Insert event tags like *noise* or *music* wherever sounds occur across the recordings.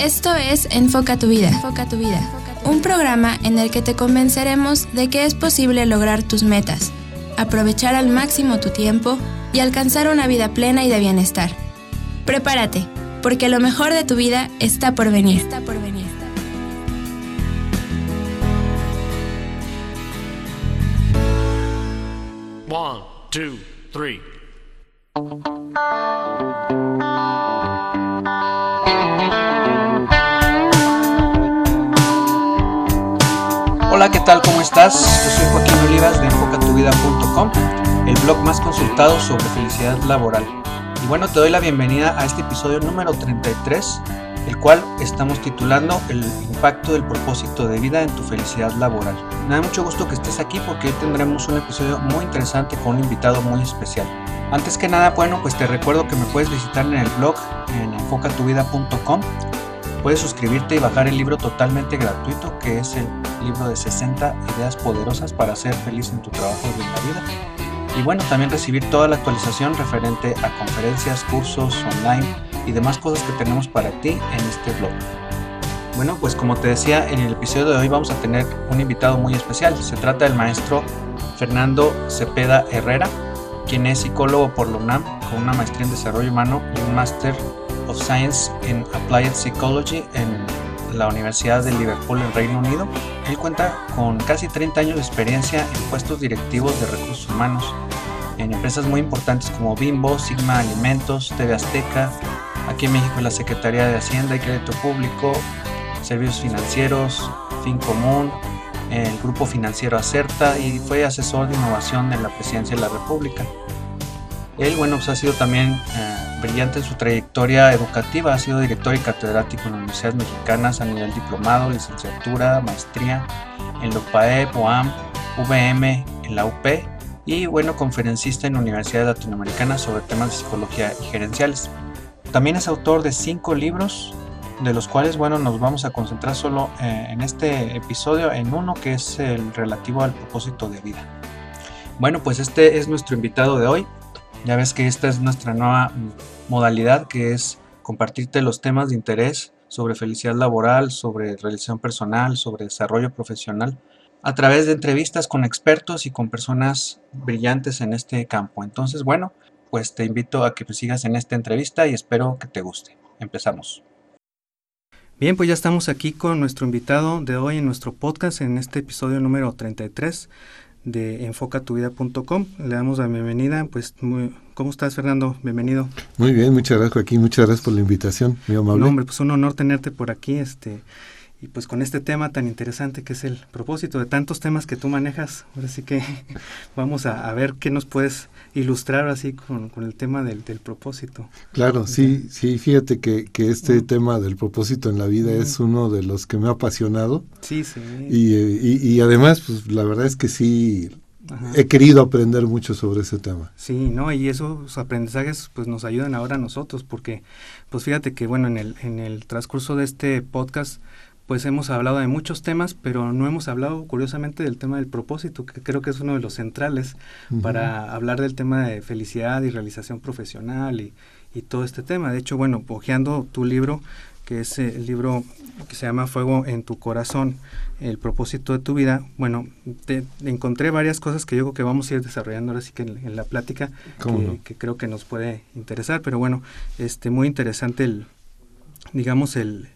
Esto es Enfoca tu vida. Enfoca tu vida. Un programa en el que te convenceremos de que es posible lograr tus metas, aprovechar al máximo tu tiempo y alcanzar una vida plena y de bienestar. Prepárate, porque lo mejor de tu vida está por venir. Está por venir. One, two, three. Hola, ¿qué tal? ¿Cómo estás? Yo soy Joaquín Olivas de enfocatuvida.com, el blog más consultado sobre felicidad laboral. Y bueno, te doy la bienvenida a este episodio número 33, el cual estamos titulando El impacto del propósito de vida en tu felicidad laboral. Me da mucho gusto que estés aquí porque hoy tendremos un episodio muy interesante con un invitado muy especial. Antes que nada, bueno, pues te recuerdo que me puedes visitar en el blog en enfocatuvida.com Puedes suscribirte y bajar el libro totalmente gratuito, que es el libro de 60 ideas poderosas para ser feliz en tu trabajo y en la vida. Y bueno, también recibir toda la actualización referente a conferencias, cursos online y demás cosas que tenemos para ti en este blog. Bueno, pues como te decía, en el episodio de hoy vamos a tener un invitado muy especial. Se trata del maestro Fernando Cepeda Herrera, quien es psicólogo por la UNAM con una maestría en desarrollo humano y un máster of Science in Applied Psychology en la Universidad de Liverpool en Reino Unido. Él cuenta con casi 30 años de experiencia en puestos directivos de recursos humanos en empresas muy importantes como Bimbo, Sigma Alimentos, TV Azteca, aquí en México la Secretaría de Hacienda y Crédito Público, Servicios Financieros, Fin Común, el Grupo Financiero Acerta y fue asesor de innovación en la Presidencia de la República. Él, bueno, pues ha sido también eh, brillante en su trayectoria educativa, ha sido director y catedrático en universidades mexicanas a nivel diplomado, licenciatura, maestría en la UPAE, POAM, VM, en la UP y, bueno, conferencista en universidades latinoamericanas sobre temas de psicología y gerenciales. También es autor de cinco libros, de los cuales, bueno, nos vamos a concentrar solo eh, en este episodio en uno que es el relativo al propósito de vida. Bueno, pues este es nuestro invitado de hoy. Ya ves que esta es nuestra nueva modalidad que es compartirte los temas de interés sobre felicidad laboral, sobre realización personal, sobre desarrollo profesional, a través de entrevistas con expertos y con personas brillantes en este campo. Entonces, bueno, pues te invito a que me sigas en esta entrevista y espero que te guste. Empezamos. Bien, pues ya estamos aquí con nuestro invitado de hoy en nuestro podcast, en este episodio número 33 de enfocatuvida.com. Le damos la bienvenida. Pues, muy, ¿cómo estás, Fernando? Bienvenido. Muy bien, muchas gracias, Joaquín. Muchas gracias por la invitación, mi amable. No, hombre, pues un honor tenerte por aquí. Este, y pues con este tema tan interesante que es el propósito de tantos temas que tú manejas, ahora sí que *laughs* vamos a, ver qué nos puedes ilustrar así con, el tema del, propósito. Claro, sí, sí, fíjate que, que este tema del propósito en la vida es uno de los que me ha apasionado. Sí, sí. Y, y, y además, pues la verdad es que sí, he querido aprender mucho sobre ese tema. Sí, ¿no? Y esos aprendizajes pues nos ayudan ahora a nosotros porque pues fíjate que bueno, en el, en el transcurso de este podcast pues hemos hablado de muchos temas, pero no hemos hablado curiosamente del tema del propósito, que creo que es uno de los centrales para hablar del tema de felicidad y realización profesional y, y todo este tema. De hecho, bueno, hojeando tu libro, que es el libro que se llama Fuego en tu corazón, el propósito de tu vida, bueno, te, encontré varias cosas que yo creo que vamos a ir desarrollando ahora sí que en, la plática, que, que, creo que nos puede interesar, pero bueno, este muy interesante el, digamos, el,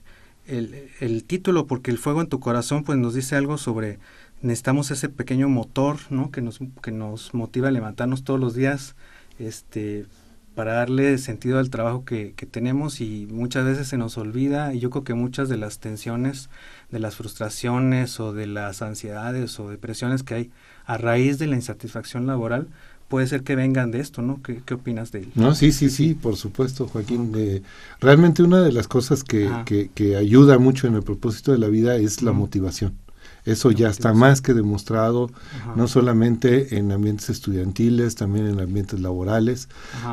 el, el, título, porque el fuego en tu corazón pues nos dice algo sobre, necesitamos ese pequeño motor, ¿no? Que nos, que nos motiva a levantarnos todos los días, este, para darle sentido al trabajo que, que, tenemos y muchas veces se nos olvida y yo creo que muchas de las tensiones, de las frustraciones o de las ansiedades o depresiones que hay a raíz de la insatisfacción laboral, puede ser que vengan de esto, ¿no? ¿Qué, qué opinas de él? No, sí, sí, sí, por supuesto, Joaquín. Eh, realmente una de las cosas que, que, ayuda mucho en el propósito de la vida es la motivación. Eso ya está más que demostrado, no solamente en ambientes estudiantiles, también en ambientes laborales,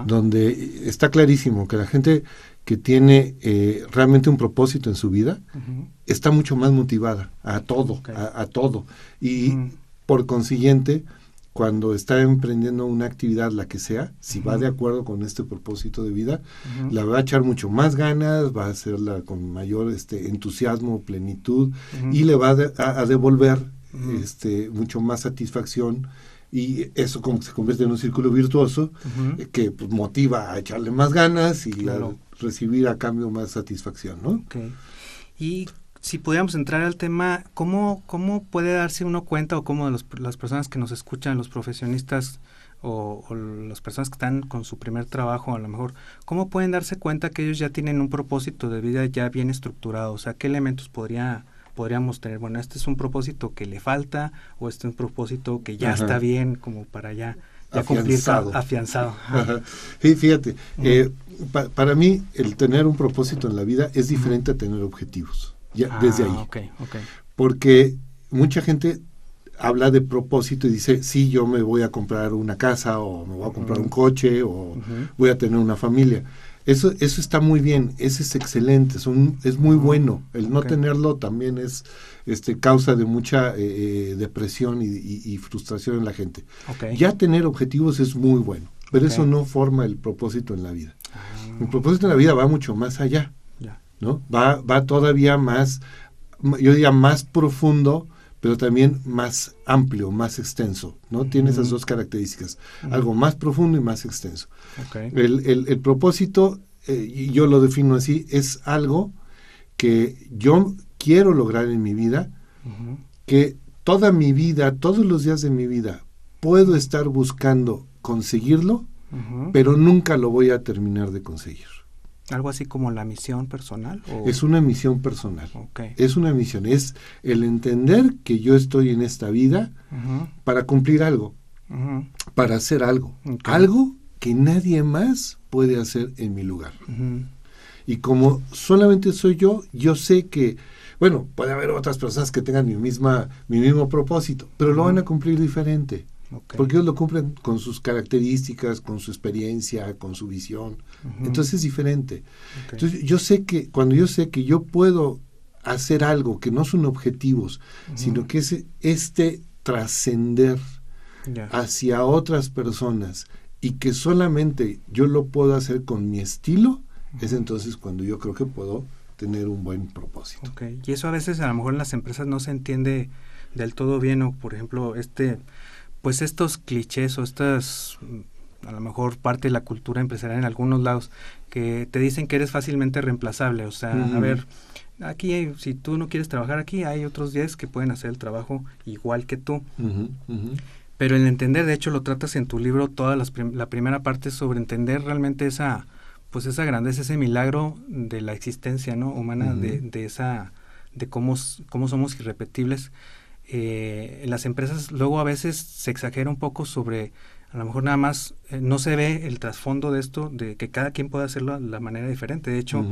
donde está clarísimo que la gente que tiene eh, realmente un propósito en su vida está mucho más motivada a todo, a, todo. Y por consiguiente, cuando está emprendiendo una actividad, la que sea, si va de acuerdo con este propósito de vida, la va a echar mucho más ganas, va a hacerla con mayor este, entusiasmo, plenitud y le va a, devolver este, mucho más satisfacción y eso como se convierte en un círculo virtuoso eh, que pues, motiva a echarle más ganas y a recibir a cambio más satisfacción, ¿no? Y si pudiéramos entrar al tema, ¿cómo, cómo puede darse uno cuenta o cómo las personas que nos escuchan, los profesionistas o, las personas que están con su primer trabajo a lo mejor, cómo pueden darse cuenta que ellos ya tienen un propósito de vida ya bien estructurado? O sea, ¿qué elementos podría, podríamos tener? Bueno, este es un propósito que le falta o este es un propósito que ya está bien como para ya... Ya afianzado. Cumplir, afianzado. Sí, fíjate, eh, para mí el tener un propósito en la vida es diferente a tener objetivos ya, desde ahí. Ah, Porque mucha gente habla de propósito y dice, sí, yo me voy a comprar una casa o me voy a comprar un coche o voy a tener una familia. Eso, eso está muy bien, eso es excelente, es, es muy bueno. El no tenerlo también es este, causa de mucha eh, eh, depresión y, frustración en la gente. Ya tener objetivos es muy bueno, pero eso no forma el propósito en la vida. Ah. El propósito en la vida va mucho más allá. ¿No? Va, va todavía más, yo diría más profundo, pero también más amplio, más extenso, ¿no? Tiene esas dos características, algo más profundo y más extenso. El, propósito, eh, yo lo defino así, es algo que yo quiero lograr en mi vida, que toda mi vida, todos los días de mi vida, puedo estar buscando conseguirlo, pero nunca lo voy a terminar de conseguir. Algo así como la misión personal. Es una misión personal. Es una misión. Es el entender que yo estoy en esta vida para cumplir algo, para hacer algo. Algo que nadie más puede hacer en mi lugar. Y como solamente soy yo, yo sé que, bueno, puede haber otras personas que tengan mi, misma, mi mismo propósito, pero lo van a cumplir diferente. Porque ellos lo cumplen con sus características, con su experiencia, con su visión. Entonces es diferente. Entonces yo sé que, cuando yo sé que yo puedo hacer algo que no son objetivos, sino que es este trascender hacia otras personas y que solamente yo lo puedo hacer con mi estilo, es entonces cuando yo creo que puedo tener un buen propósito. Y eso a veces a lo mejor en las empresas no se entiende del todo bien o por ejemplo este pues estos clichés o estas mm, a lo mejor parte de la cultura empresarial en algunos lados que te dicen que eres fácilmente reemplazable, o sea, a ver, aquí hay, si tú no quieres trabajar aquí, hay otros 10 que pueden hacer el trabajo igual que tú. Pero el entender, de hecho, lo tratas en tu libro, toda la primera parte sobre entender realmente esa, pues esa grandeza, ese milagro de la existencia, ¿no? Humana, de, de, esa, de cómo, cómo somos irrepetibles eh, en las empresas luego a veces se exagera un poco sobre, a lo mejor nada más eh, no se ve el trasfondo de esto, de que cada quien puede hacerlo de la manera diferente. De hecho,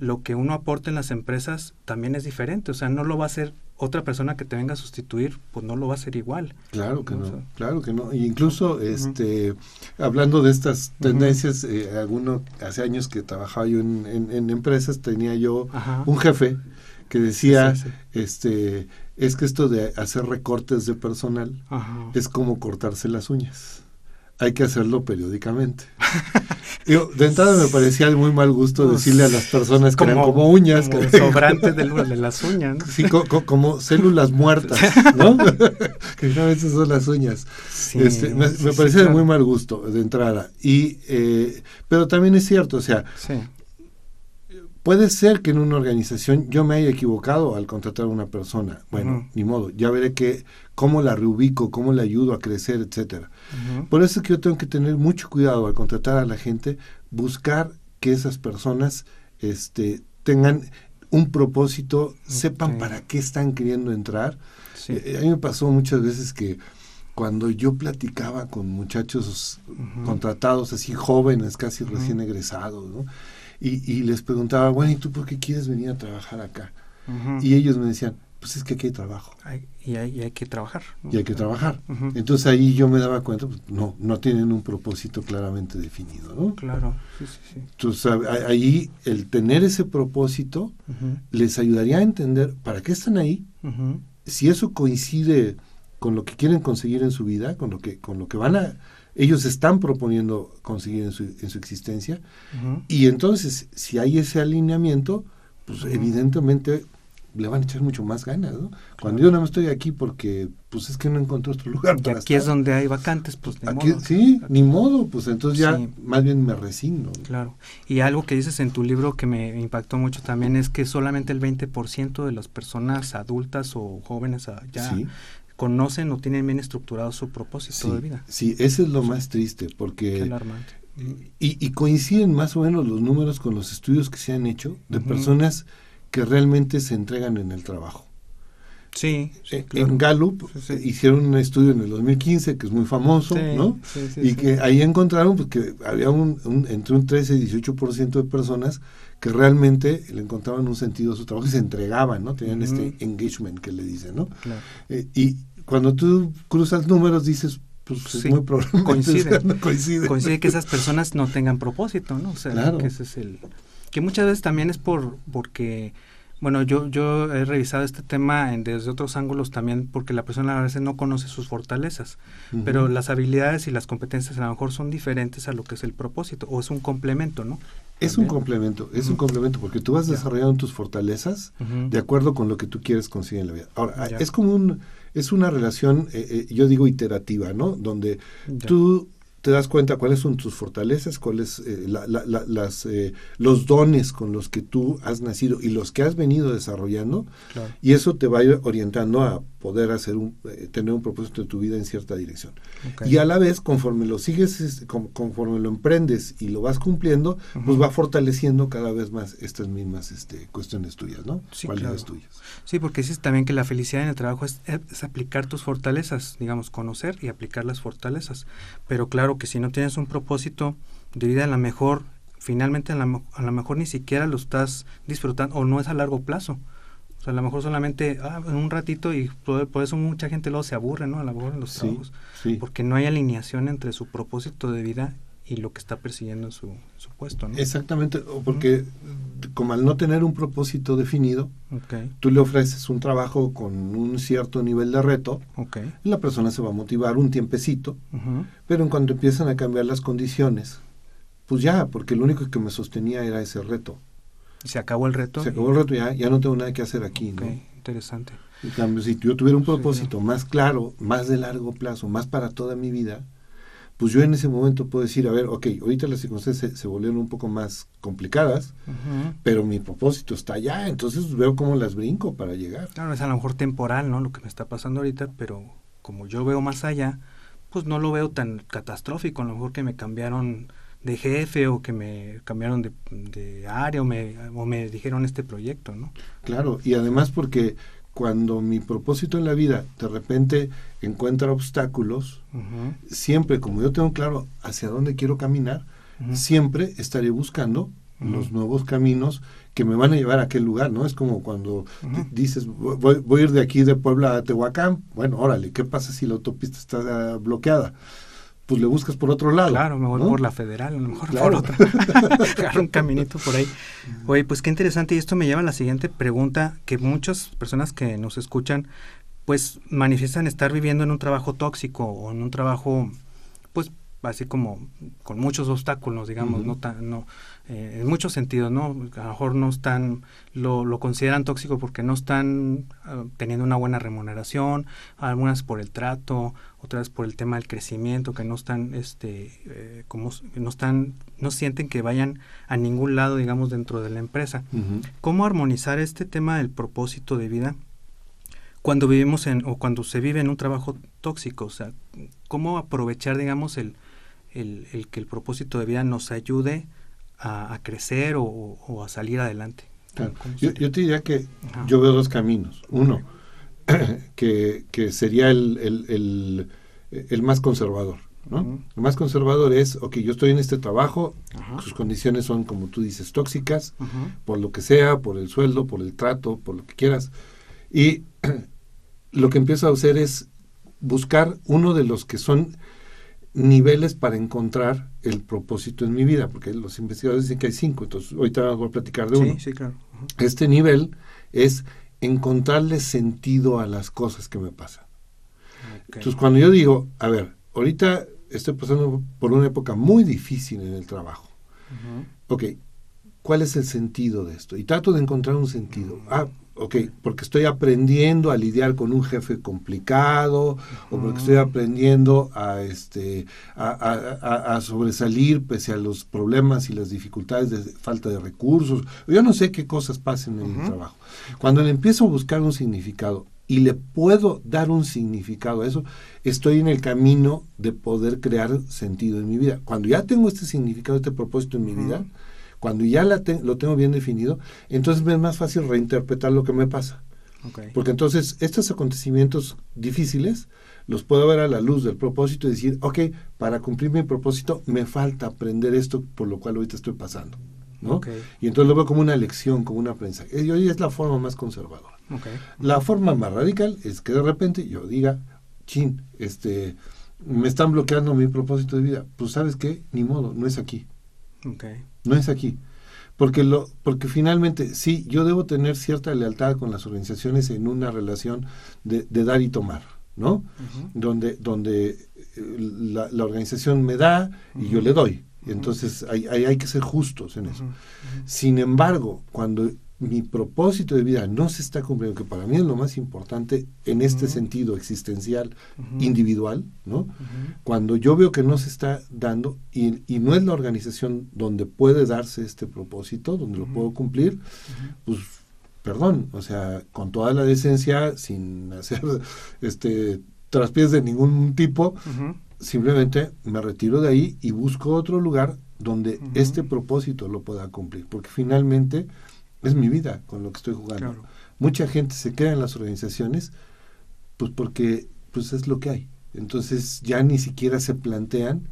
lo que uno aporta en las empresas también es diferente, o sea, no lo va a hacer otra persona que te venga a sustituir, pues no lo va a hacer igual. Claro que no, claro que no. incluso, este, hablando de estas tendencias, eh, alguno, hace años que trabajaba yo en, empresas, tenía yo un jefe que decía, este, es que esto de hacer recortes de personal es como cortarse las uñas. Hay que hacerlo periódicamente. *laughs* de entrada me parecía de muy mal gusto pues, decirle a las personas que eran como uñas. Como que, sobrantes de, de, las uñas. Sí, como células muertas, ¿no? *laughs* *laughs* que a veces son las uñas. este, me, parecía de muy mal gusto de entrada. Y, eh, pero también es cierto, o sea, Puede ser que en una organización yo me haya equivocado al contratar a una persona. Bueno, ni modo, ya veré que, cómo la reubico, cómo la ayudo a crecer, etcétera. Por eso es que yo tengo que tener mucho cuidado al contratar a la gente, buscar que esas personas este, tengan un propósito, sepan para qué están queriendo entrar. Eh, a mí me pasó muchas veces que cuando yo platicaba con muchachos contratados así jóvenes, casi recién egresados, ¿no? Y, les preguntaba, bueno, ¿y tú por qué quieres venir a trabajar acá? Y ellos me decían, pues es que aquí hay trabajo. y, hay, que trabajar. Y hay que trabajar. Entonces ahí yo me daba cuenta, pues no, no tienen un propósito claramente definido, ¿no? Claro, sí, sí, sí. Entonces ahí el tener ese propósito les ayudaría a entender para qué están ahí, si eso coincide con lo que quieren conseguir en su vida, con lo que, con lo que van a, ellos están proponiendo conseguir en su, en su existencia. Y entonces, si hay ese alineamiento, pues evidentemente le van a echar mucho más ganas, ¿no? Cuando yo no estoy aquí porque, pues es que no encontré otro *laughs* lugar y aquí es donde hay vacantes, pues ni aquí, Sí, ni modo, pues entonces ya más bien me resigno. Claro, y algo que dices en tu libro que me impactó mucho también es que solamente el 20% de las personas adultas o jóvenes ah, ya conocen o tienen bien estructurado su propósito de vida. Sí, ese es lo más triste, porque... Y, y, coinciden más o menos los números con los estudios que se han hecho de personas que realmente se entregan en el trabajo. Sí, eh, En Gallup hicieron un estudio en el 2015 que es muy famoso, ¿no? y que ahí encontraron pues, que había un, entre un 13 y 18% de personas que realmente le encontraban un sentido a su trabajo y se entregaban, ¿no? Tenían este engagement que le dicen, ¿no? Eh, y cuando tú cruzas números dices, pues es muy *laughs* coincide. *laughs* coincide. coincide que esas personas no tengan propósito, ¿no? O sea, que ese es el que muchas veces también es por porque bueno, yo, yo he revisado este tema en, desde otros ángulos también porque la persona a veces no conoce sus fortalezas, pero las habilidades y las competencias a lo mejor son diferentes a lo que es el propósito o es un complemento, ¿no? Es un complemento, es un complemento porque tú vas desarrollando tus fortalezas de acuerdo con lo que tú quieres conseguir en la vida. Ahora, es como un, es una relación, eh, eh, yo digo iterativa, ¿no? Donde tú te das cuenta cuáles son tus fortalezas, cuáles eh, las, eh, los dones con los que tú has nacido y los que has venido desarrollando, y eso te va orientando a poder hacer un, eh, tener un propósito de tu vida en cierta dirección. Y a la vez, conforme lo sigues, conforme lo emprendes y lo vas cumpliendo, pues va fortaleciendo cada vez más estas mismas este, cuestiones tuyas, ¿no? Sí, Cualidades tuyas. Sí, porque dices también que la felicidad en el trabajo es, es, aplicar tus fortalezas, digamos, conocer y aplicar las fortalezas. Pero claro que si no tienes un propósito de vida, a lo mejor, finalmente a lo mejor ni siquiera lo estás disfrutando o no es a largo plazo sea, a lo mejor solamente ah, en un ratito y por, eso mucha gente luego se aburre, ¿no? A lo mejor en los trabajos. Porque no hay alineación entre su propósito de vida y lo que está persiguiendo en su, su puesto, ¿no? Exactamente, porque como al no tener un propósito definido, tú le ofreces un trabajo con un cierto nivel de reto, la persona se va a motivar un tiempecito, pero en cuanto empiezan a cambiar las condiciones, pues ya, porque lo único que me sostenía era ese reto. Se acabó el reto. Se acabó el reto, ya, ya no tengo nada que hacer aquí. ¿no? interesante. En cambio, si yo tuviera un propósito más claro, más de largo plazo, más para toda mi vida, pues yo en ese momento puedo decir, a ver, ok, ahorita las circunstancias se, volvieron un poco más complicadas, pero mi propósito está allá, entonces veo cómo las brinco para llegar. Claro, es a lo mejor temporal, ¿no? Lo que me está pasando ahorita, pero como yo veo más allá, pues no lo veo tan catastrófico, a lo mejor que me cambiaron de jefe o que me cambiaron de, área o me, o me dijeron este proyecto, ¿no? Claro, y además porque cuando mi propósito en la vida de repente encuentra obstáculos, siempre como yo tengo claro hacia dónde quiero caminar, siempre estaré buscando los nuevos caminos que me van a llevar a aquel lugar, ¿no? Es como cuando dices, voy, voy, a ir de aquí de Puebla a Tehuacán, bueno, órale, ¿qué pasa si la autopista está bloqueada? Pues le buscas por otro lado. Claro, me voy por la federal, a lo mejor por otra. *laughs* Agarro un caminito por ahí. Oye, pues qué interesante. Y esto me lleva a la siguiente pregunta, que muchas personas que nos escuchan, pues manifiestan estar viviendo en un trabajo tóxico o en un trabajo, pues así como con muchos obstáculos, digamos, no tan, no, eh, en muchos sentidos, ¿no? A lo mejor no están, lo, lo consideran tóxico porque no están ah, teniendo una buena remuneración, algunas por el trato, otras por el tema del crecimiento, que no están, este, eh, como, no están, no sienten que vayan a ningún lado, digamos, dentro de la empresa. ¿Cómo armonizar este tema del propósito de vida? cuando vivimos en o cuando se vive en un trabajo tóxico, o sea, cómo aprovechar, digamos, el, el, el que el propósito de vida nos ayude a, crecer o, a salir adelante. Yo, te diría que yo veo dos caminos. Uno, *clears throat* que, sería el, el, más conservador. ¿no? El más conservador es, ok, yo estoy en este trabajo, sus condiciones son, como tú dices, tóxicas, por lo que sea, por el sueldo, por el trato, por lo que quieras. Y *clears throat* lo que empiezo a hacer es buscar uno de los que son niveles para encontrar el propósito en mi vida, porque los investigadores dicen que hay cinco, entonces ahorita voy a platicar de uno. Sí, claro. Este nivel es encontrarle sentido a las cosas que me pasan. Entonces, cuando yo digo, a ver, ahorita estoy pasando por una época muy difícil en el trabajo. Ok, ¿cuál es el sentido de esto? Y trato de encontrar un sentido. Ah, ok, porque estoy aprendiendo a lidiar con un jefe complicado, o porque estoy aprendiendo a, este, a, sobresalir pese a los problemas y las dificultades de falta de recursos. Yo no sé qué cosas pasen en el trabajo. Cuando le empiezo a buscar un significado y le puedo dar un significado a eso, estoy en el camino de poder crear sentido en mi vida. Cuando ya tengo este significado, este propósito en mi vida, cuando ya la lo tengo bien definido, entonces me es más fácil reinterpretar lo que me pasa. Porque entonces estos acontecimientos difíciles los puedo ver a la luz del propósito y decir, ok, para cumplir mi propósito me falta aprender esto por lo cual ahorita estoy pasando. ¿no? Y entonces lo veo como una lección, como una aprendizaje. Y hoy es la forma más conservadora. La forma más radical es que de repente yo diga, chin, este, me están bloqueando mi propósito de vida. Pues sabes qué, ni modo, no es aquí. No es aquí. Porque, lo, porque finalmente, sí, yo debo tener cierta lealtad con las organizaciones en una relación de, dar y tomar, ¿no? Donde, donde eh, la, organización me da y yo le doy. Entonces hay, hay, hay, que ser justos en eso. Sin embargo, cuando mi propósito de vida no se está cumpliendo, que para mí es lo más importante en este sentido existencial, individual, ¿no? Cuando yo veo que no se está dando y, no es la organización donde puede darse este propósito, donde lo puedo cumplir, pues perdón, o sea, con toda la decencia, sin hacer *laughs* este traspiés de ningún tipo, simplemente me retiro de ahí y busco otro lugar donde este propósito lo pueda cumplir, porque finalmente es mi vida con lo que estoy jugando. Mucha gente se queda en las organizaciones pues porque pues es lo que hay. Entonces ya ni siquiera se plantean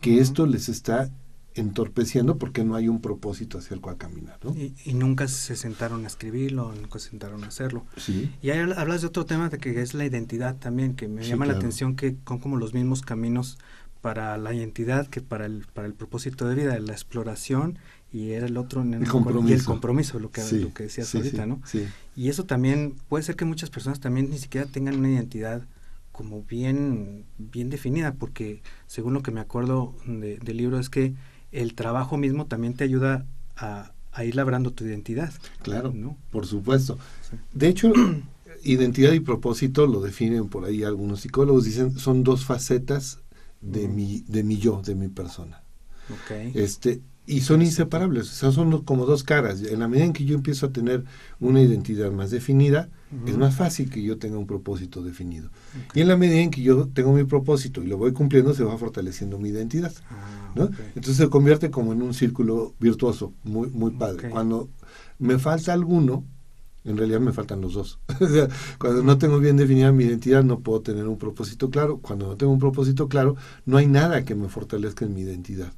que esto les está entorpeciendo porque no hay un propósito hacia el cual caminar. ¿no? Y, nunca se sentaron a escribirlo, nunca se sentaron a hacerlo. Sí. Y ahí hablas de otro tema de que es la identidad también, que me llama la atención que son como los mismos caminos para la identidad que para el, para el propósito de vida, la exploración y era el otro el compromiso. y el compromiso lo que, lo que decías ahorita no y eso también puede ser que muchas personas también ni siquiera tengan una identidad como bien bien definida porque según lo que me acuerdo del libro es que el trabajo mismo también te ayuda a, ir labrando tu identidad claro ¿no? por supuesto de hecho *clears throat* identidad y propósito lo definen por ahí algunos psicólogos dicen son dos facetas de mi de mi yo de mi persona okay. este y son inseparables, o sea, son como dos caras. En la medida en que yo empiezo a tener una identidad más definida, es más fácil que yo tenga un propósito definido. Y en la medida en que yo tengo mi propósito y lo voy cumpliendo, se va fortaleciendo mi identidad. Ah, ¿no? Entonces se convierte como en un círculo virtuoso, muy, muy padre. Cuando me falta alguno, en realidad me faltan los dos. *laughs* cuando no tengo bien definida mi identidad, no puedo tener un propósito claro. Cuando no tengo un propósito claro, no hay nada que me fortalezca en mi identidad.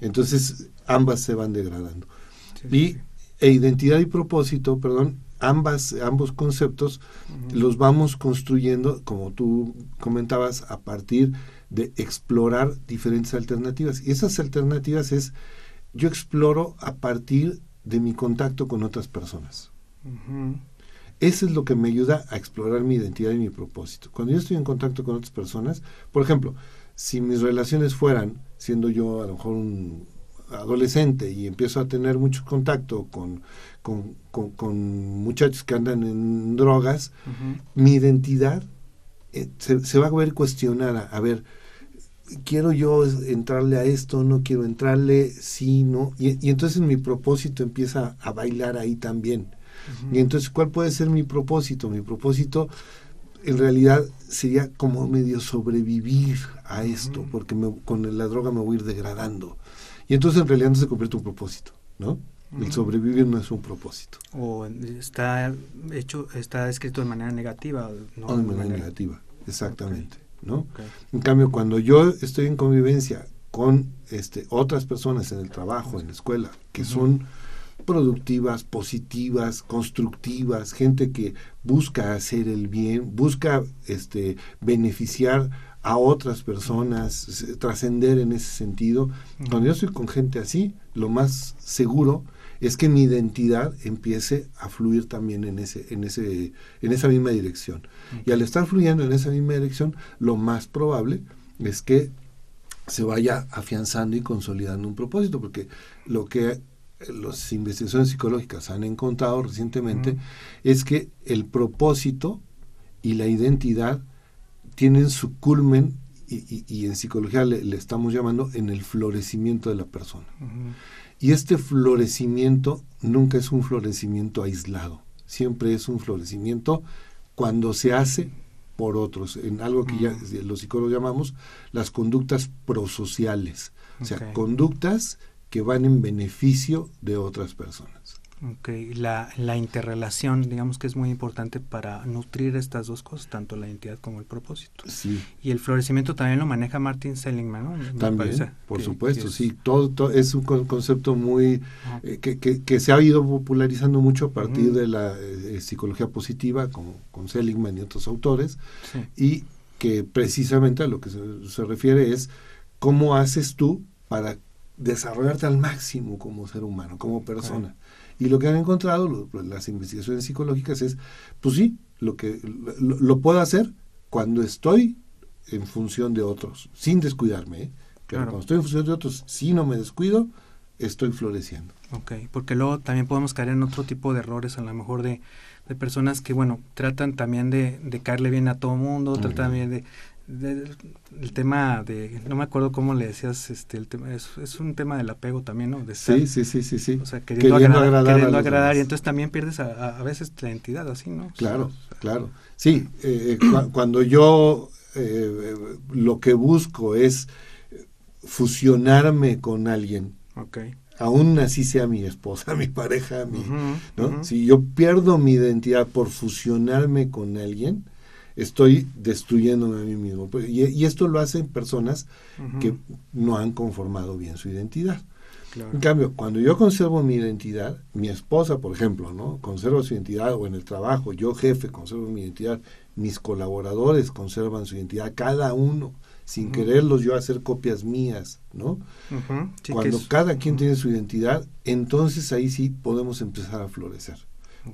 Entonces, ambas se van degradando. y E identidad y propósito, perdón, ambas, ambos conceptos los vamos construyendo, como tú comentabas, a partir de explorar diferentes alternativas. Y esas alternativas es, yo exploro a partir de mi contacto con otras personas. Eso es lo que me ayuda a explorar mi identidad y mi propósito. Cuando yo estoy en contacto con otras personas, por ejemplo, si mis relaciones fueran, siendo yo a lo mejor un adolescente y empiezo a tener mucho contacto con, con, muchachos que andan en drogas, mi identidad eh, se, va a ver cuestionada. A ver, quiero yo entrarle a esto, no quiero entrarle, sí, no. Y, y entonces mi propósito empieza a bailar ahí también. Y entonces, ¿cuál puede ser mi propósito? Mi propósito en realidad sería como medio sobrevivir a esto, porque con la droga me voy a ir degradando. Y entonces en realidad no se convierte en un propósito, ¿no? El sobrevivir no es un propósito. O está hecho, está escrito de manera negativa. ¿no? O de manera, negativa, exactamente. ¿no? En cambio, cuando yo estoy en convivencia con este, otras personas en el trabajo, en la escuela, que son productivas, positivas, constructivas, gente que busca hacer el bien, busca este beneficiar a otras personas, trascender en ese sentido. Cuando yo estoy con gente así, lo más seguro es que mi identidad empiece a fluir también en ese en ese en esa misma dirección. Y al estar fluyendo en esa misma dirección, lo más probable es que se vaya afianzando y consolidando un propósito, porque lo que las investigaciones psicológicas han encontrado recientemente es que el propósito y la identidad tienen su culmen y, en psicología le, estamos llamando en el florecimiento de la persona. Y este florecimiento nunca es un florecimiento aislado, siempre es un florecimiento cuando se hace por otros, en algo que ya los psicólogos llamamos las conductas prosociales, o sea, conductas que van en beneficio de otras personas. Ok, la, la interrelación, digamos que es muy importante para nutrir estas dos cosas, tanto la identidad como el propósito. Sí. Y el florecimiento también lo maneja Martin Seligman, ¿no? también, por supuesto, sí. Todo, es un concepto muy eh, que, que, se ha ido popularizando mucho a partir de la eh, psicología positiva con, con, Seligman y otros autores y que precisamente a lo que se, se refiere es cómo haces tú para desarrollarte al máximo como ser humano, como persona. Y lo que han encontrado las investigaciones psicológicas es, pues sí, lo que lo, puedo hacer cuando estoy en función de otros, sin descuidarme. ¿eh? Pero cuando estoy en función de otros, si no me descuido, estoy floreciendo. Ok, porque luego también podemos caer en otro tipo de errores, a lo mejor de, de personas que, bueno, tratan también de, de caerle bien a todo mundo, tratan también de, el tema de no me acuerdo cómo le decías este el tema es, es un tema del apego también no de sí sí sí sí sí. o sea queriendo, agradar, queriendo agradar y entonces también pierdes a, a, veces la entidad así no claro claro. Sí eh, eh, *clears throat* cuando yo eh, lo que busco es fusionarme con alguien okay. aún así sea mi esposa mi pareja mi no si yo pierdo mi identidad por fusionarme con alguien estoy destruyéndome a mí mismo. Pues, y, esto lo hacen personas que no han conformado bien su identidad. En cambio, cuando yo conservo mi identidad, mi esposa, por ejemplo, ¿no? Conserva su identidad, o en el trabajo, yo jefe, conservo mi identidad, mis colaboradores conservan su identidad, cada uno, sin quererlos yo hacer copias mías, ¿no? cuando cada quien tiene su identidad, entonces ahí sí podemos empezar a florecer.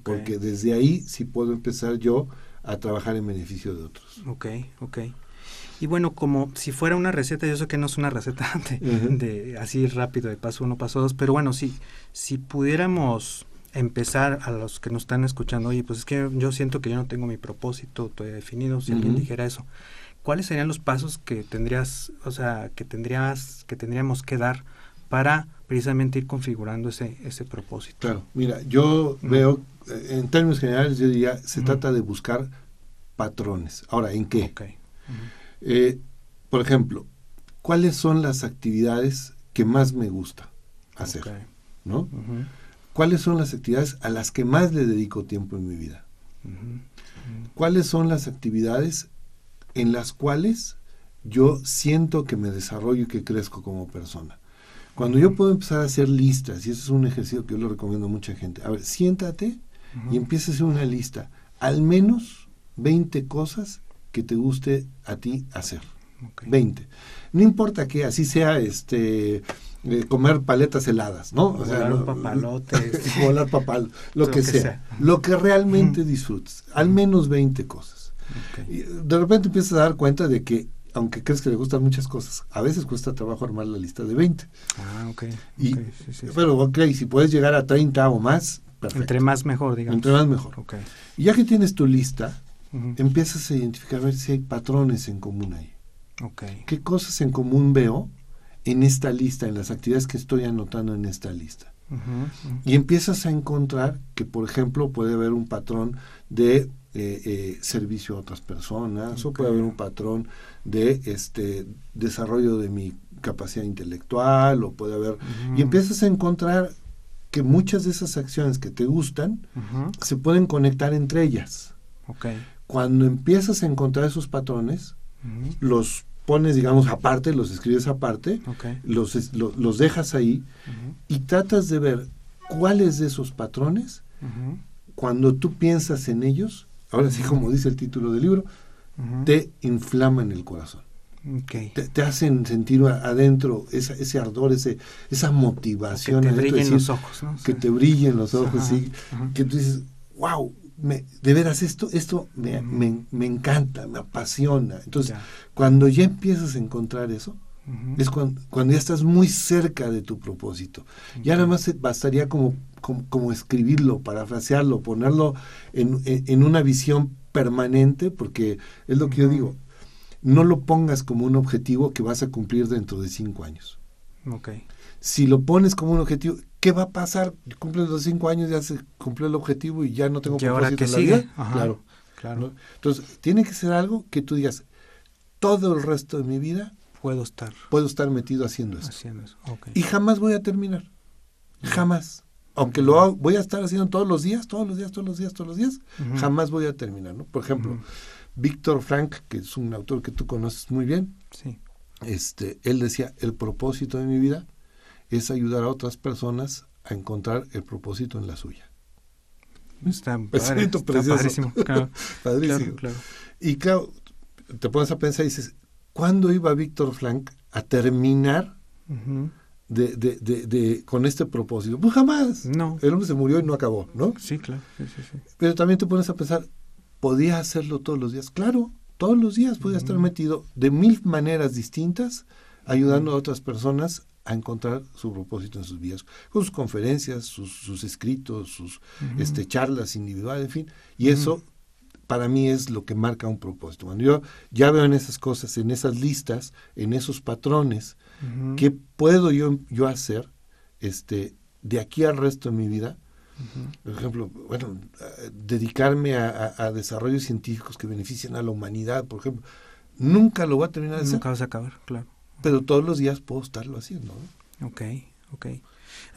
Porque desde ahí sí puedo empezar yo a trabajar en beneficio de otros. Ok, ok. Y bueno, como si fuera una receta, yo sé que no es una receta *laughs* de, así rápido, de paso uno, paso dos, pero bueno, si, si pudiéramos empezar a los que nos están escuchando, oye, pues es que yo siento que yo no tengo mi propósito todavía definido, si alguien dijera eso, ¿cuáles serían los pasos que tendrías, o sea, que tendrías, que tendríamos que dar para precisamente ir configurando ese, ese propósito? Claro, mira, yo veo en términos generales yo diría, se trata de buscar patrones. Ahora, ¿en qué? Eh, por ejemplo, ¿cuáles son las actividades que más me gusta hacer? ¿No? ¿Cuáles son las actividades a las que más le dedico tiempo en mi vida? ¿Cuáles son las actividades en las cuales yo siento que me desarrollo y que crezco como persona? Cuando yo puedo empezar a hacer listas, y eso es un ejercicio que yo lo recomiendo a mucha gente, a ver, siéntate y empieza a hacer una lista, al menos 20 cosas que te guste a ti hacer. 20. No importa que así sea este eh, comer paletas heladas, ¿no? O sea, un papalote. *laughs* volar papal, lo, que, sea. Lo que realmente disfrutes. Al menos 20 cosas. Y de repente empiezas a dar cuenta de que, aunque crees que le gustan muchas cosas, a veces cuesta trabajo armar la lista de 20. Ah, ok. Y, Pero, ok, si puedes llegar a 30 o más, entre más mejor, digamos. Entre más mejor. Y ya que tienes tu lista, empiezas a identificar a ver si hay patrones en común ahí. Okay. ¿Qué cosas en común veo en esta lista, en las actividades que estoy anotando en esta lista? Y empiezas a encontrar que, por ejemplo, puede haber un patrón de eh, eh, servicio a otras personas, o puede haber un patrón de este desarrollo de mi capacidad intelectual, o puede haber... Y empiezas a encontrar que muchas de esas acciones que te gustan se pueden conectar entre ellas. Cuando empiezas a encontrar esos patrones, los pones, digamos, aparte, los escribes aparte, los, los dejas ahí y tratas de ver cuáles de esos patrones, cuando tú piensas en ellos, ahora sí como dice el título del libro, te inflaman el corazón. Te, hacen sentir adentro esa, ese ardor, ese, esa motivación. Que te brillen los ojos, ¿no? Que te brillen los ojos, sí. Que tú dices, wow, me, de veras esto, esto me, me, encanta, me apasiona. Entonces, cuando ya empiezas a encontrar eso, es cuando, cuando, ya estás muy cerca de tu propósito. Ya nada más bastaría como, como, escribirlo, parafrasearlo, ponerlo en, en, una visión permanente, porque es lo que yo digo, no lo pongas como un objetivo que vas a cumplir dentro de cinco años. Okay. Si lo pones como un objetivo, ¿qué va a pasar? Cumples los cinco años, ya se cumplió el objetivo y ya no tengo propósito en la sigue? vida. claro. claro. Entonces, tiene que ser algo que tú digas, todo el resto de mi vida puedo estar puedo estar metido haciendo esto. Haciendo eso. Y jamás voy a terminar. Jamás. Aunque lo voy a estar haciendo todos los días, todos los días, todos los días, todos los días, jamás voy a terminar, ¿no? Por ejemplo, Víctor Frank, que es un autor que tú conoces muy bien, sí. este, él decía, el propósito de mi vida es ayudar a otras personas a encontrar el propósito en la suya. Está, padre, está padrísimo. Claro, *laughs* padrísimo. Claro, Y claro, te pones a pensar y dices, ¿cuándo iba Víctor Frank a terminar de, de, de, con este propósito? Pues jamás. No. El hombre se murió y no acabó, ¿no? Sí, claro. Sí, sí, sí. Pero también te pones a pensar, ¿podía hacerlo todos los días? Claro, todos los días podía estar metido de mil maneras distintas, ayudando a otras personas a encontrar su propósito en sus vidas, con sus conferencias, sus, escritos, sus este, charlas individuales, en fin. Y eso para mí es lo que marca un propósito. Cuando yo ya veo en esas cosas, en esas listas, en esos patrones, ¿qué puedo yo, yo hacer este, de aquí al resto de mi vida? Por ejemplo, bueno, dedicarme a, desarrollos científicos que beneficien a la humanidad, por ejemplo, nunca lo voy a terminar de hacer. Nunca vas a acabar, claro. Pero todos los días puedo estarlo haciendo. ¿no? Ok, ok.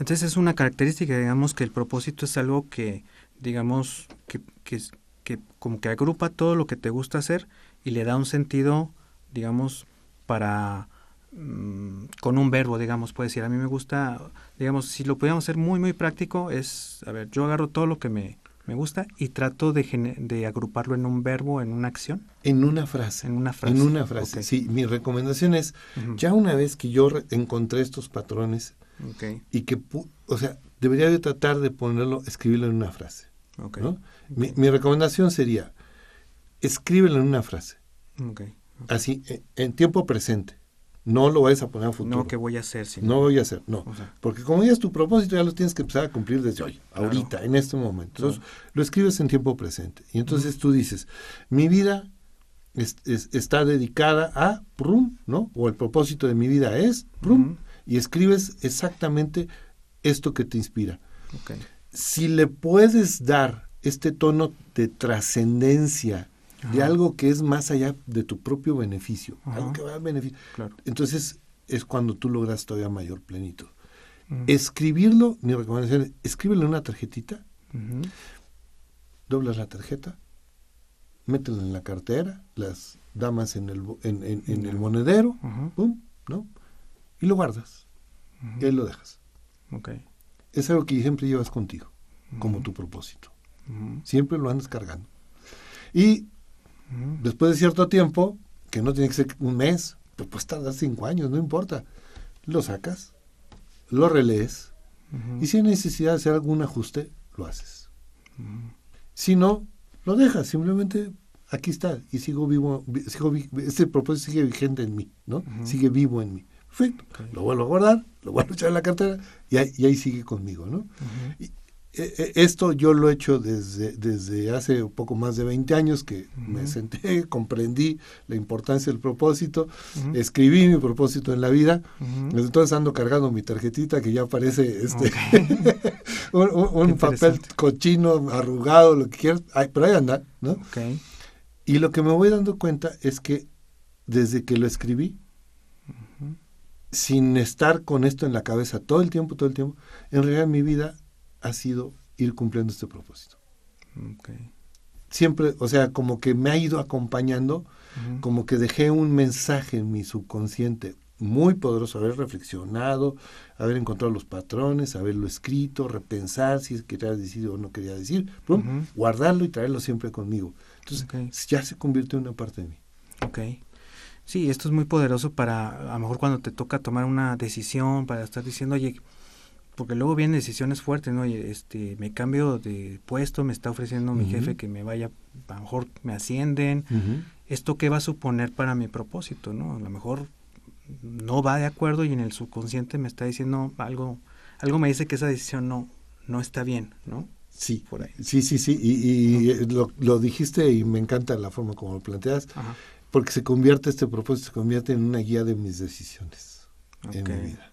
Entonces es una característica, digamos, que el propósito es algo que, digamos, que, que, que como que agrupa todo lo que te gusta hacer y le da un sentido, digamos, para Mm, con un verbo, digamos, puede decir, a mí me gusta, digamos, si lo pudiéramos hacer muy, muy práctico, es, a ver, yo agarro todo lo que me, me gusta y trato de, de agruparlo en un verbo, en una acción. En una frase. En una frase. En una frase, sí. Mi recomendación es, ya una vez que yo encontré estos patrones y que, o sea, debería de tratar de ponerlo, escribirlo en una frase. Mi, mi, recomendación sería, escríbelo en una frase. Así, en, en tiempo presente. No lo vayas a poner a futuro. No, ¿qué voy a hacer? No voy a hacer, no. Porque como ya es tu propósito, ya lo tienes que empezar a cumplir desde hoy, ahorita, en este momento. Entonces, lo escribes en tiempo presente. Y entonces tú dices, mi vida está dedicada a, prum, ¿no? O el propósito de mi vida es, prum, y escribes exactamente esto que te inspira. Si le puedes dar este tono de trascendencia de algo que es más allá de tu propio beneficio, algo que va a beneficio. Entonces es cuando tú logras todavía mayor plenitud. Escribirlo, mi recomendación es escríbelo en una tarjetita, doblas la tarjeta, métela en la cartera, las damas en el, en, el monedero, ¿no? Y lo guardas. Y ahí lo dejas. Okay. Es algo que siempre llevas contigo, como tu propósito. Siempre lo andas cargando. Y Después de cierto tiempo, que no tiene que ser un mes, pues puedes tardar cinco años, no importa. Lo sacas, lo relees, y si hay necesidad de hacer algún ajuste, lo haces. Si no, lo dejas, simplemente aquí está, y sigo vivo, sigo, este propósito sigue vigente en mí, ¿no? Sigue vivo en mí. Perfecto. Lo vuelvo a guardar, lo vuelvo a echar en la cartera, y ahí, y ahí sigue conmigo, ¿no? Eh, eh, esto yo lo he hecho desde, desde hace un poco más de 20 años que me senté, *laughs* comprendí la importancia del propósito, escribí mi propósito en la vida, entonces ando cargando mi tarjetita que ya parece este *laughs* un, papel cochino, arrugado, lo que quieras, pero ahí anda, ¿no? Y lo que me voy dando cuenta es que desde que lo escribí, sin estar con esto en la cabeza todo el tiempo, todo el tiempo, en realidad mi vida ha sido ir cumpliendo este propósito. Siempre, o sea, como que me ha ido acompañando, como que dejé un mensaje en mi subconsciente muy poderoso, haber reflexionado, haber encontrado los patrones, haberlo escrito, repensar si quería decir o no quería decir, guardarlo y traerlo siempre conmigo. Entonces, ya se convierte en una parte de mí. Ok. Sí, esto es muy poderoso para, a lo mejor cuando te toca tomar una decisión, para estar diciendo, oye, porque luego vienen decisiones fuertes, ¿no? Oye, este, me cambio de puesto, me está ofreciendo mi jefe que me vaya, a lo mejor me ascienden, ¿esto qué va a suponer para mi propósito, no? A lo mejor no va de acuerdo y en el subconsciente me está diciendo algo, algo me dice que esa decisión no, no está bien, ¿no? Sí, Por ahí. sí, sí, sí, y, y lo, lo, dijiste y me encanta la forma como lo planteas, porque se convierte, este propósito se convierte en una guía de mis decisiones en mi vida.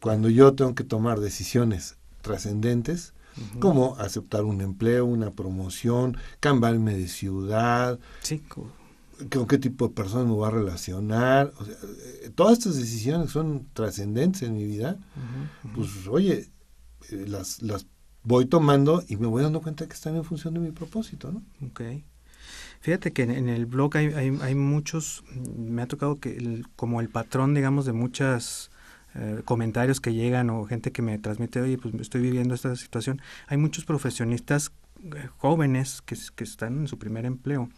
Cuando yo tengo que tomar decisiones trascendentes, como aceptar un empleo, una promoción, cambiarme de ciudad, sí, con qué tipo de personas me voy a relacionar. O sea, eh, todas estas decisiones son trascendentes en mi vida. Pues, oye, eh, las, las voy tomando y me voy dando cuenta que están en función de mi propósito, ¿no? Ok. Fíjate que en, el blog hay, hay, hay, muchos, me ha tocado que como el patrón, digamos, de muchas eh, comentarios que llegan o gente que me transmite, oye, pues estoy viviendo esta situación. Hay muchos profesionistas jóvenes que, que están en su primer empleo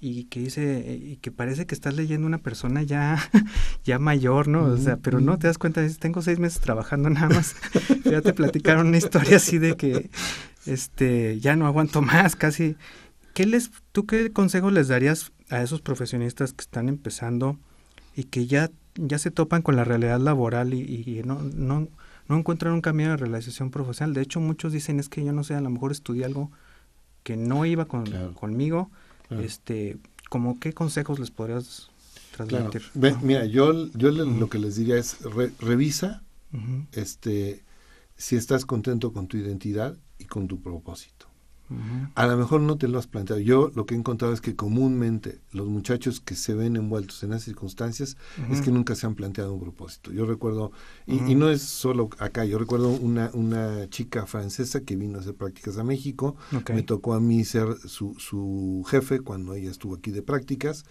y que dice y que parece que estás leyendo una persona ya *laughs* ya mayor no o sea pero no te das cuenta dices, tengo seis meses trabajando nada más *laughs* ya te platicaron una historia así de que este ya no aguanto más casi qué les tú qué consejo les darías a esos profesionistas que están empezando y que ya ya se topan con la realidad laboral y, y no no no encuentran un camino de realización profesional de hecho muchos dicen es que yo no sé a lo mejor estudié algo que no iba con, conmigo este, ¿cómo qué consejos les podrías transmitir? mira, yo, yo lo que les diría es revisa este, si estás contento con tu identidad y con tu propósito. A lo mejor no te lo has planteado. Yo lo que he encontrado es que comúnmente los muchachos que se ven envueltos en esas circunstancias es que nunca se han planteado un propósito. Yo recuerdo, y, no es solo acá, yo recuerdo una, una chica francesa que vino a hacer prácticas a México. Me tocó a mí ser su, su jefe cuando ella estuvo aquí de prácticas.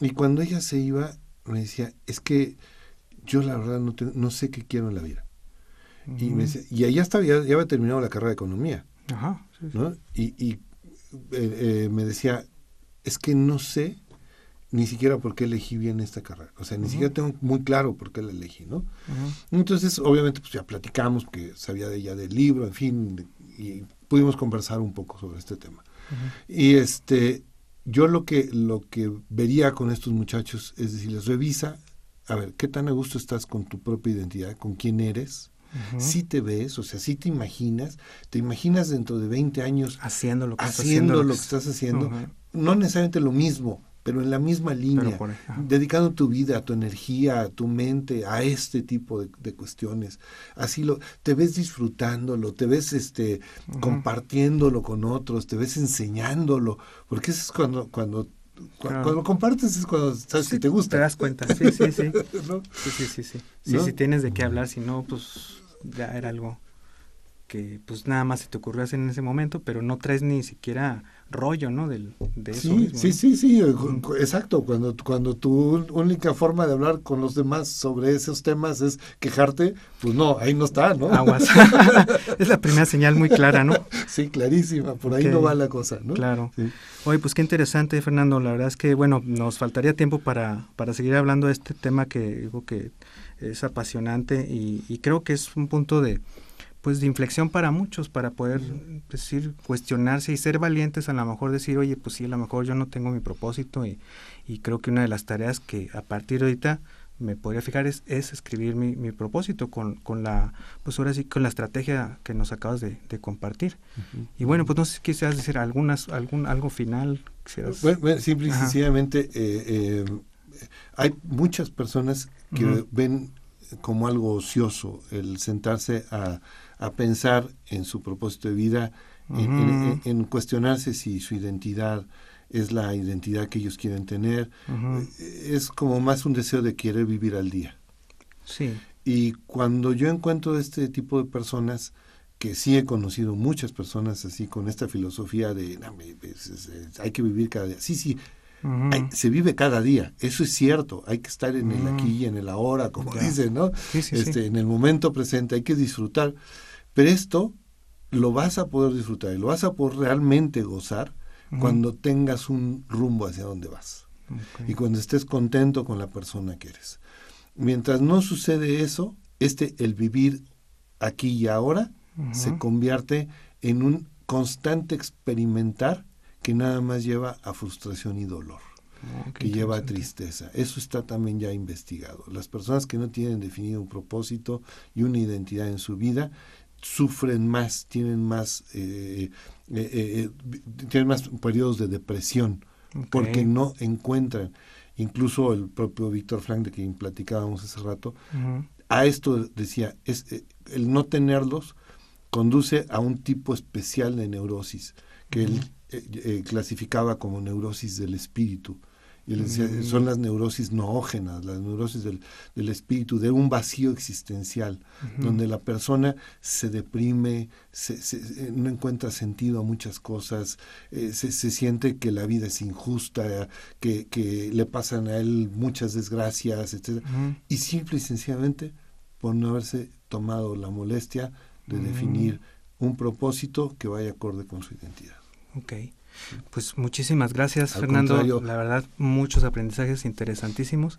Y cuando ella se iba, me decía, es que yo la verdad no, no sé qué quiero en la vida. Y, me decía, y allá estaba, ya, ya había terminado la carrera de economía. Ajá, ¿no? Y, y eh, eh, me decía, es que no sé ni siquiera por qué elegí bien esta carrera. O sea, ni siquiera tengo muy claro por qué la elegí, ¿no? Entonces, obviamente, pues ya platicamos, que sabía de ella del libro, en fin, y pudimos conversar un poco sobre este tema. Y este, yo lo que, lo que vería con estos muchachos es decirles, revisa, a ver, ¿qué tan a gusto estás con tu propia identidad, con quién eres? Si te ves, o sea, si te imaginas, te imaginas dentro de 20 años haciendo lo que, haciendo lo que estás haciendo, no necesariamente lo mismo, pero en la misma línea, dedicando tu vida, tu energía, tu mente a este tipo de, cuestiones. Así lo, te ves disfrutándolo, te ves este compartiéndolo con otros, te ves enseñándolo, porque eso es cuando, cuando cuando lo compartes es cuando sabes si te gusta. Te das cuenta, sí, sí, sí. *laughs* Sí, sí, sí, sí. Sí, sí, tienes de qué hablar, si no, pues ya era algo que pues nada más se te ocurrió hacer en ese momento, pero no traes ni siquiera rollo, ¿no? Del, de eso sí, sí, sí, sí, exacto. Cuando, cuando tu única forma de hablar con los demás sobre esos temas es quejarte, pues no, ahí no está, ¿no? Aguas. *laughs* es la primera señal muy clara, ¿no? Sí, clarísima, por ahí no va la cosa, ¿no? Claro. Oye, pues qué interesante, Fernando. La verdad es que, bueno, nos faltaría tiempo para, para seguir hablando de este tema que digo que es apasionante y, creo que es un punto de pues de inflexión para muchos para poder decir cuestionarse y ser valientes a lo mejor decir oye pues sí a lo mejor yo no tengo mi propósito y, y creo que una de las tareas que a partir de ahorita me podría fijar es, es escribir mi, mi, propósito con, con la pues ahora sí con la estrategia que nos acabas de, compartir y bueno pues no sé si quisieras decir algunas algún algo final bueno, simple y sencillamente eh, eh, hay muchas personas que ven como algo ocioso el sentarse a, pensar en su propósito de vida, en, cuestionarse si su identidad es la identidad que ellos quieren tener. Es como más un deseo de querer vivir al día. Sí. Y cuando yo encuentro este tipo de personas, que sí he conocido muchas personas así con esta filosofía de hay que vivir cada día. Sí, sí, se vive cada día, eso es cierto, hay que estar en el aquí y en el ahora, como dicen, ¿no? este, En el momento presente hay que disfrutar, pero esto lo vas a poder disfrutar y lo vas a poder realmente gozar cuando tengas un rumbo hacia donde vas. y cuando estés contento con la persona que eres. Mientras no sucede eso, este el vivir aquí y ahora se convierte en un constante experimentar que nada más lleva a frustración y dolor, oh, que lleva a tristeza. Eso está también ya investigado. Las personas que no tienen definido un propósito y una identidad en su vida sufren más, tienen más, eh, eh, eh, tienen más periodos de depresión, porque no encuentran. Incluso el propio Víctor Frank, de quien platicábamos hace rato, a esto decía, es, el no tenerlos conduce a un tipo especial de neurosis, que él clasificaba como neurosis del espíritu y mm. son las neurosis noógenas, las neurosis del, espíritu, de un vacío existencial, donde la persona se deprime, se, eh, no encuentra sentido a muchas cosas, eh, se, siente que la vida es injusta, que, que, le pasan a él muchas desgracias, etc. Y simple y sencillamente por no haberse tomado la molestia de mm. definir un propósito que vaya acorde con su identidad. Okay. Pues muchísimas gracias, Fernando. La verdad, muchos aprendizajes interesantísimos.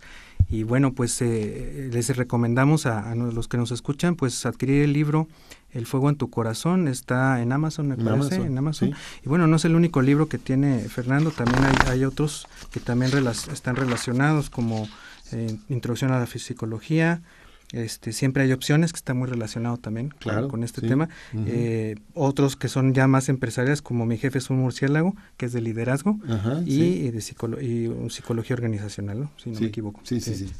Y bueno, pues eh, les recomendamos a, los que nos escuchan, pues adquirir el libro El fuego en tu corazón. Está en Amazon, me parece, en Amazon. Y bueno, no es el único libro que tiene Fernando, también hay, otros que también están relacionados, como eh, Introducción a la Psicología, este, siempre hay opciones que está muy relacionado también con, este tema. Eh, otros que son ya más empresariales, como Mi jefe es un murciélago, que es de liderazgo, y, de psicología organizacional, si no me equivoco. Sí, sí, sí.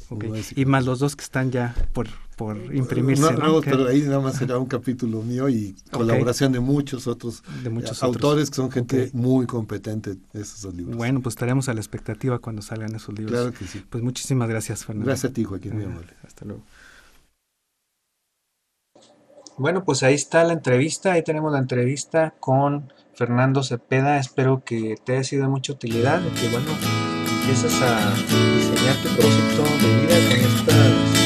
Y más los dos que están ya por, por imprimirse. No, pero ahí nada más será un capítulo mío y colaboración de muchos otros de muchos autores que son gente muy competente esos libros. Bueno, pues estaremos a la expectativa cuando salgan esos libros. Claro que sí. Pues muchísimas gracias, Fernando. Gracias a ti, Joaquín, muy amable. Hasta luego. Bueno, pues ahí está la entrevista, ahí tenemos la entrevista con Fernando Cepeda, espero que te haya sido de mucha utilidad, y que bueno, empieces a diseñar tu propósito de vida con estas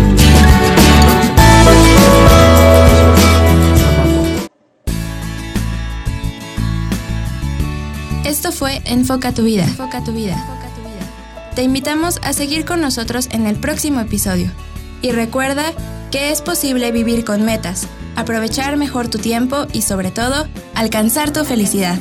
Esto fue Enfoca tu vida. Enfoca tu vida. Te invitamos a seguir con nosotros en el próximo episodio. Y recuerda que es posible vivir con metas, aprovechar mejor tu tiempo y sobre todo, alcanzar tu felicidad.